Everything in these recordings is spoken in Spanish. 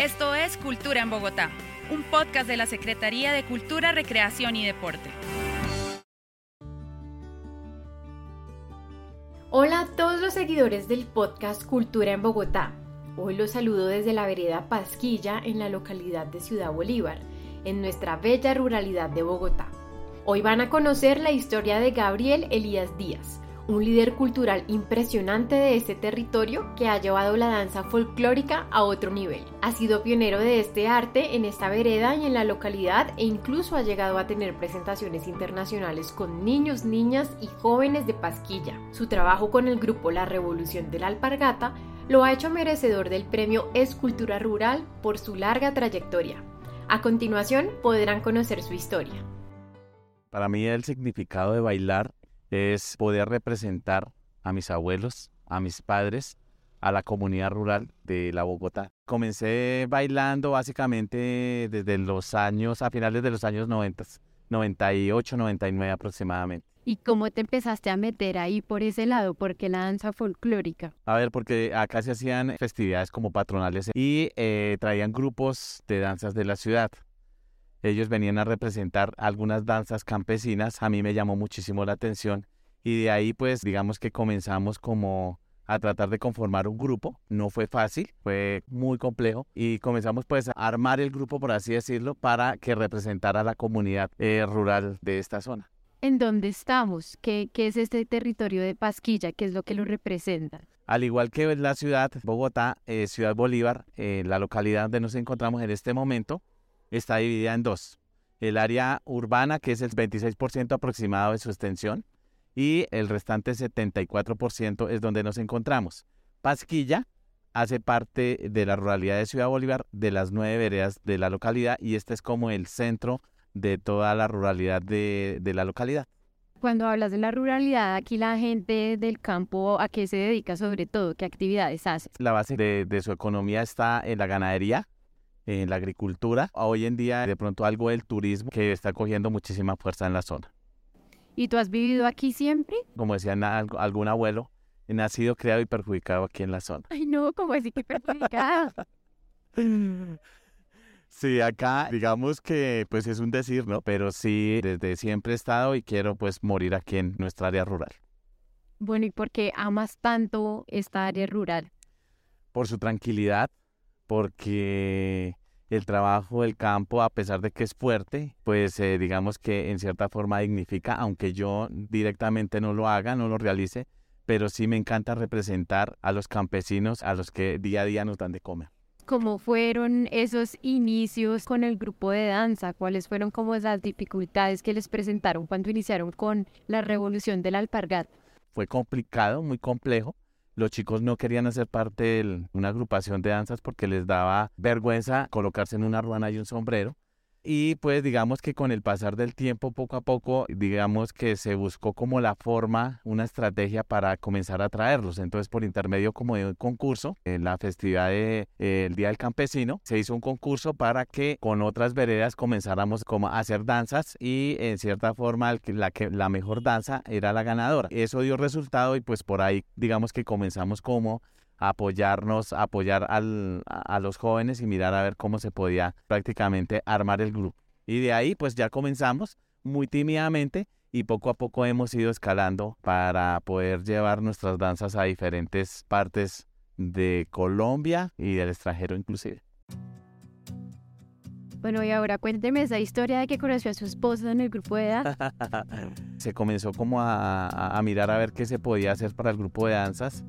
Esto es Cultura en Bogotá, un podcast de la Secretaría de Cultura, Recreación y Deporte. Hola a todos los seguidores del podcast Cultura en Bogotá. Hoy los saludo desde la vereda Pasquilla en la localidad de Ciudad Bolívar, en nuestra bella ruralidad de Bogotá. Hoy van a conocer la historia de Gabriel Elías Díaz, un líder cultural impresionante de este territorio que ha llevado la danza folclórica a otro nivel. Ha sido pionero de este arte en esta vereda y en la localidad e incluso ha llegado a tener presentaciones internacionales con niños, niñas y jóvenes de Pasquilla. Su trabajo con el grupo La Revolución de la Alpargata lo ha hecho merecedor del premio Escultura Rural por su larga trayectoria. A continuación podrán conocer su historia. Para mí el significado de bailar es poder representar a mis abuelos, a mis padres, a la comunidad rural de la Bogotá. Comencé bailando básicamente desde los años, a finales de los años 90, 98, 99 aproximadamente. ¿Y cómo te empezaste a meter ahí por ese lado? porque la danza folclórica? A ver, porque acá se hacían festividades como patronales y eh, traían grupos de danzas de la ciudad. Ellos venían a representar algunas danzas campesinas, a mí me llamó muchísimo la atención y de ahí pues digamos que comenzamos como a tratar de conformar un grupo. No fue fácil, fue muy complejo y comenzamos pues a armar el grupo, por así decirlo, para que representara a la comunidad eh, rural de esta zona. ¿En dónde estamos? ¿Qué, ¿Qué, es este territorio de Pasquilla? ¿Qué es lo que lo representa? Al igual que la ciudad, Bogotá, eh, Ciudad Bolívar, eh, la localidad donde nos encontramos en este momento, está dividida en dos. El área urbana, que es el 26% aproximado de su extensión, y el restante 74% es donde nos encontramos. Pasquilla hace parte de la ruralidad de Ciudad Bolívar, de las nueve veredas de la localidad, y este es como el centro de toda la ruralidad de, la localidad. Cuando hablas de la ruralidad, aquí la gente del campo, ¿a qué se dedica sobre todo? ¿Qué actividades hace? La base de su economía está en la ganadería, en la agricultura, hoy en día de pronto algo del turismo que está cogiendo muchísima fuerza en la zona. ¿Y tú has vivido aquí siempre? Como decía algún abuelo, he nacido, creado y perjudicado aquí en la zona. Ay, no, ¿cómo decir que perjudicado? Sí, acá digamos que pues es un decir, ¿no? Pero sí, desde siempre he estado y quiero pues morir aquí en nuestra área rural. Bueno, ¿y por qué amas tanto esta área rural? Por su tranquilidad, porque el trabajo del campo, a pesar de que es fuerte, pues eh, digamos que en cierta forma dignifica, aunque yo directamente no lo haga, no lo realice, pero sí me encanta representar a los campesinos a los que día a día nos dan de comer. ¿Cómo fueron esos inicios con el grupo de danza? ¿Cuáles fueron como esas dificultades que les presentaron cuando iniciaron con la revolución del alpargat? Fue complicado, muy complejo, los chicos no querían hacer parte de una agrupación de danzas porque les daba vergüenza colocarse en una ruana y un sombrero. Y pues digamos que con el pasar del tiempo, poco a poco, digamos que se buscó como la forma, una estrategia para comenzar a traerlos. Entonces, por intermedio como de un concurso, en la festividad del de, Día del Campesino, se hizo un concurso para que con otras veredas comenzáramos como a hacer danzas y en cierta forma la, que, la mejor danza era la ganadora. Eso dio resultado y pues por ahí digamos que comenzamos como apoyarnos, apoyar al, a los jóvenes y mirar a ver cómo se podía prácticamente armar el grupo. Y de ahí pues ya comenzamos muy tímidamente y poco a poco hemos ido escalando para poder llevar nuestras danzas a diferentes partes de Colombia y del extranjero inclusive. Bueno, y ahora cuénteme esa historia de que conoció a su esposa en el grupo de danza. Se comenzó como a, a, mirar a ver qué se podía hacer para el grupo de danzas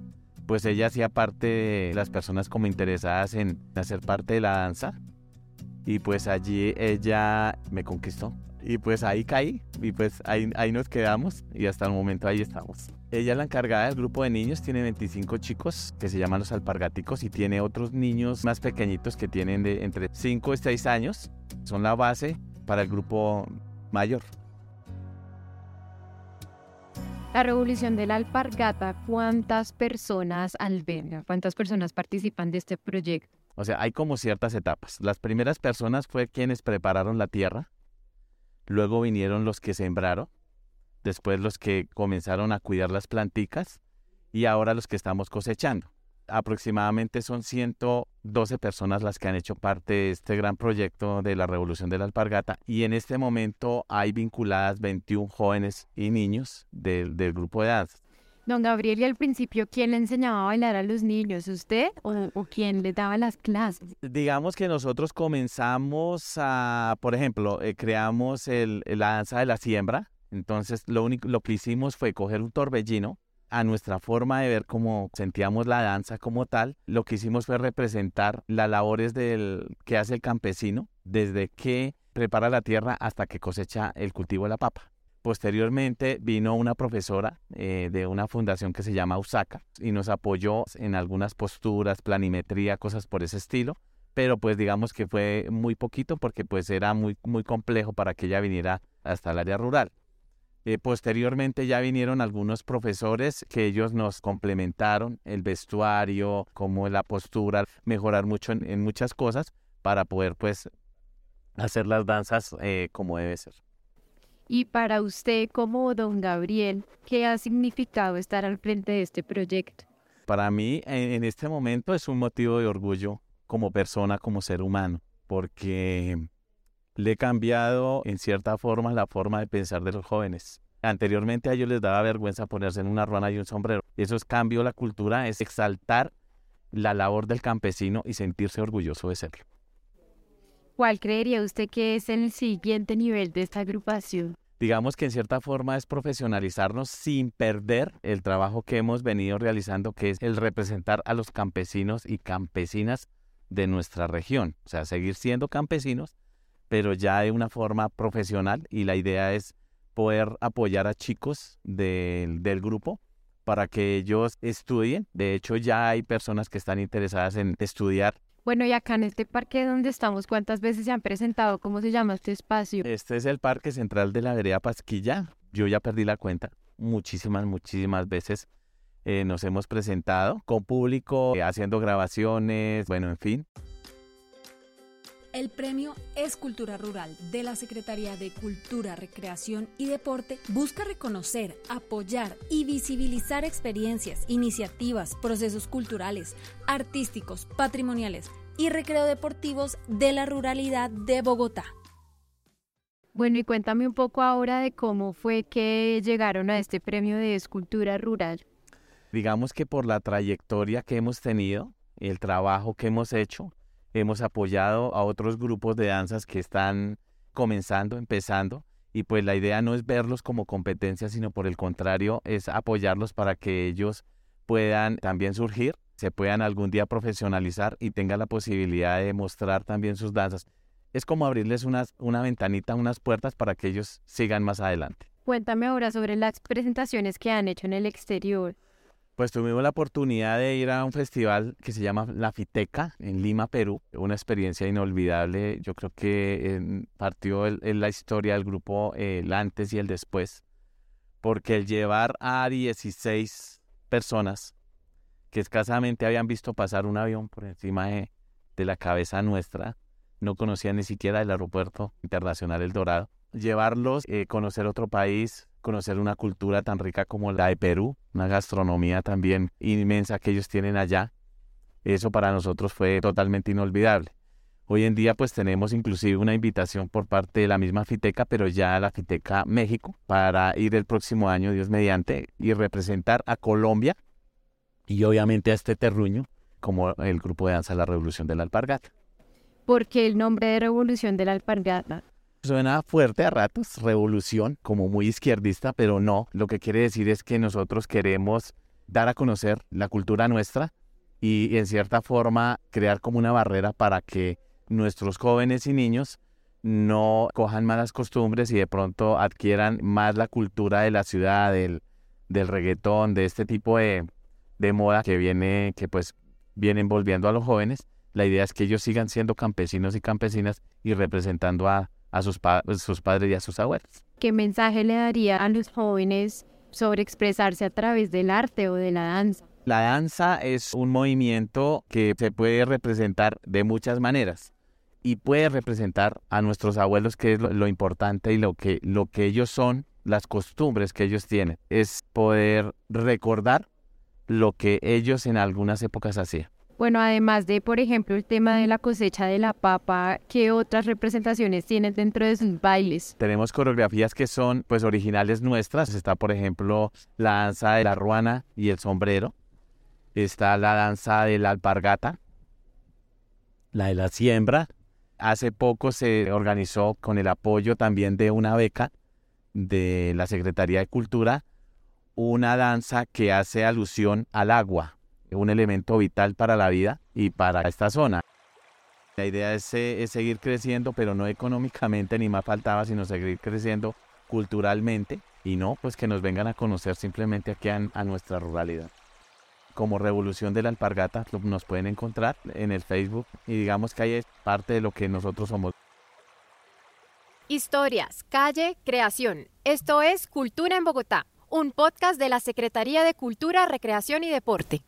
pues ella hacía parte de las personas como interesadas en hacer parte de la danza. Y pues allí ella me conquistó. Y pues ahí caí y pues ahí, ahí nos quedamos y hasta el momento ahí estamos. Ella es la encargada del grupo de niños, tiene 25 chicos que se llaman los alpargáticos y tiene otros niños más pequeñitos que tienen de entre 5 y 6 años. Son la base para el grupo mayor. La revolución de la alpargata, ¿cuántas personas alberga? ¿Cuántas personas participan de este proyecto? O sea, hay como ciertas etapas. Las primeras personas fue quienes prepararon la tierra, luego vinieron los que sembraron, después los que comenzaron a cuidar las planticas y ahora los que estamos cosechando. Aproximadamente son 112 personas las que han hecho parte de este gran proyecto de la Revolución de la Alpargata y en este momento hay vinculadas 21 jóvenes y niños del, del grupo de danza. Don Gabriel, y al principio, ¿quién le enseñaba a bailar a los niños? ¿Usted o, quién le daba las clases? Digamos que nosotros comenzamos a, por ejemplo, eh, creamos el, la danza de la siembra. Entonces, lo, único, lo que hicimos fue coger un torbellino a nuestra forma de ver cómo sentíamos la danza como tal, lo que hicimos fue representar las labores del, que hace el campesino desde que prepara la tierra hasta que cosecha el cultivo de la papa. Posteriormente vino una profesora eh, de una fundación que se llama USACA y nos apoyó en algunas posturas, planimetría, cosas por ese estilo, pero pues digamos que fue muy poquito porque pues era muy, muy complejo para que ella viniera hasta el área rural. Eh, posteriormente ya vinieron algunos profesores que ellos nos complementaron el vestuario, como la postura, mejorar mucho en, muchas cosas para poder pues hacer las danzas eh, como debe ser. Y para usted, como don Gabriel, ¿qué ha significado estar al frente de este proyecto? Para mí, en este momento es un motivo de orgullo como persona, como ser humano, porque le he cambiado en cierta forma la forma de pensar de los jóvenes. Anteriormente a ellos les daba vergüenza ponerse en una ruana y un sombrero. Eso es cambio la cultura, es exaltar la labor del campesino y sentirse orgulloso de serlo. ¿Cuál creería usted que es el siguiente nivel de esta agrupación? digamos que en cierta forma es profesionalizarnos sin perder el trabajo que hemos venido realizando, que es el representar a los campesinos y campesinas de nuestra región. O sea, seguir siendo campesinos, pero ya de una forma profesional y la idea es poder apoyar a chicos del, del grupo para que ellos estudien. De hecho, ya hay personas que están interesadas en estudiar bueno, y acá en este parque donde estamos, ¿cuántas veces se han presentado? ¿Cómo se llama este espacio? Este es el Parque Central de la Vereda Pasquilla. Yo ya perdí la cuenta. Muchísimas, muchísimas veces eh, nos hemos presentado con público, eh, haciendo grabaciones, bueno, en fin. El premio Escultura Rural de la Secretaría de Cultura, Recreación y Deporte busca reconocer, apoyar y visibilizar experiencias, iniciativas, procesos culturales, artísticos, patrimoniales y recreo deportivos de la ruralidad de Bogotá. Bueno, y cuéntame un poco ahora de cómo fue que llegaron a este premio de escultura rural. Digamos que por la trayectoria que hemos tenido, el trabajo que hemos hecho, hemos apoyado a otros grupos de danzas que están comenzando, empezando, y pues la idea no es verlos como competencia, sino por el contrario, es apoyarlos para que ellos puedan también surgir, se puedan algún día profesionalizar y tengan la posibilidad de mostrar también sus danzas. Es como abrirles unas, una ventanita, unas puertas para que ellos sigan más adelante. Cuéntame ahora sobre las presentaciones que han hecho en el exterior. Pues tuvimos la oportunidad de ir a un festival que se llama La Fiteca en Lima, Perú. Una experiencia inolvidable. Yo creo que partió en la historia del grupo el antes y el después. Porque el llevar a 16 personas que escasamente habían visto pasar un avión por encima de, de la cabeza nuestra, no conocían ni siquiera el aeropuerto internacional El Dorado. Llevarlos, eh, conocer otro país, conocer una cultura tan rica como la de Perú, una gastronomía también inmensa que ellos tienen allá. Eso para nosotros fue totalmente inolvidable. Hoy en día pues tenemos inclusive una invitación por parte de la misma Fiteca, pero ya la Fiteca México, para ir el próximo año, Dios mediante, y representar a Colombia y obviamente a este terruño como el grupo de danza La Revolución de la Alpargata. ¿Por qué el nombre de Revolución de la Alpargata? Suena fuerte a ratos, revolución, como muy izquierdista, pero no. Lo que quiere decir es que nosotros queremos dar a conocer la cultura nuestra y en cierta forma crear como una barrera para que nuestros jóvenes y niños no cojan malas costumbres y de pronto adquieran más la cultura de la ciudad, del, del reggaetón, de este tipo de, de moda que viene, que pues viene envolviendo a los jóvenes. La idea es que ellos sigan siendo campesinos y campesinas y representando a, a sus, sus padres y a sus abuelos. ¿Qué mensaje le daría a los jóvenes sobre expresarse a través del arte o de la danza? La danza es un movimiento que se puede representar de muchas maneras y puede representar a nuestros abuelos, que es lo, importante y lo que, lo que ellos son, las costumbres que ellos tienen. Es poder recordar lo que ellos en algunas épocas hacían. Bueno, además de, por ejemplo, el tema de la cosecha de la papa, ¿qué otras representaciones tienen dentro de sus bailes? Tenemos coreografías que son pues originales nuestras. Está, por ejemplo, la danza de la ruana y el sombrero. Está la danza de la alpargata, la de la siembra. Hace poco se organizó con el apoyo también de una beca de la Secretaría de Cultura una danza que hace alusión al agua, un elemento vital para la vida y para esta zona. La idea es, eh, es, seguir creciendo, pero no económicamente ni más faltaba, sino seguir creciendo culturalmente y no pues que nos vengan a conocer simplemente aquí a, a nuestra ruralidad. Como Revolución de la Alpargata nos pueden encontrar en el Facebook y digamos que ahí es parte de lo que nosotros somos. Historias, calle, creación. Esto es Cultura en Bogotá un podcast de la Secretaría de Cultura, Recreación y Deporte.